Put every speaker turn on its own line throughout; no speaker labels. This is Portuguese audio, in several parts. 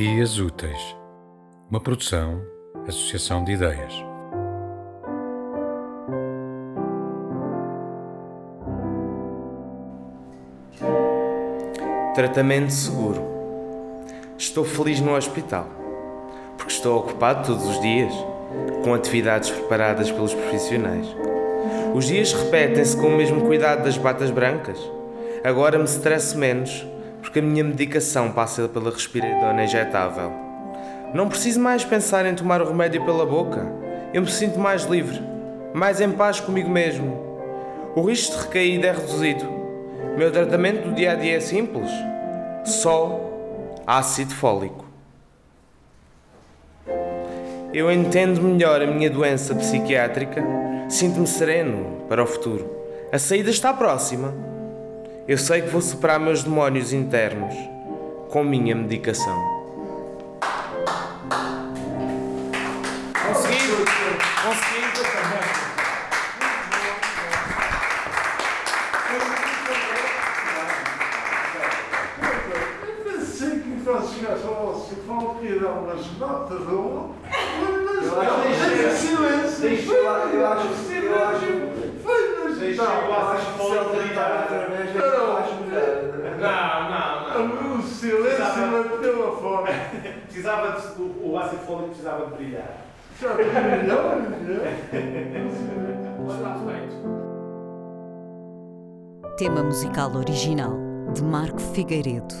Dias Úteis, uma produção, associação de ideias.
Tratamento seguro. Estou feliz no hospital, porque estou ocupado todos os dias, com atividades preparadas pelos profissionais. Os dias repetem-se com o mesmo cuidado das batas brancas. Agora me estresso menos, porque a minha medicação passa pela respiradora injetável. Não preciso mais pensar em tomar o remédio pela boca. Eu me sinto mais livre, mais em paz comigo mesmo. O risco de recaída é reduzido. Meu tratamento do dia a dia é simples: só ácido fólico. Eu entendo melhor a minha doença psiquiátrica, sinto-me sereno para o futuro. A saída está próxima. Eu sei que vou superar meus demónios internos com minha medicação. Consegui! Consegui!
Que que umas notas mas
acho que
não,
deixei-
silêncio.
deixei lá, eu acho-
Foi
eu acho-
Foi no
Deixei
hospital.
o ácido fólico tentar outra vez,
Precisava de, o, o ácido fólico precisava de brilhar.
Melhor, melhor.
Está feito.
Tema musical original de Marco Figueiredo,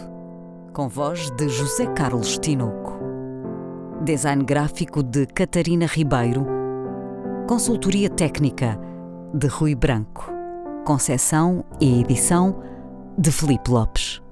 com voz de José Carlos Tinoco. Design gráfico de Catarina Ribeiro. Consultoria técnica de Rui Branco. Concessão e edição de Felipe Lopes.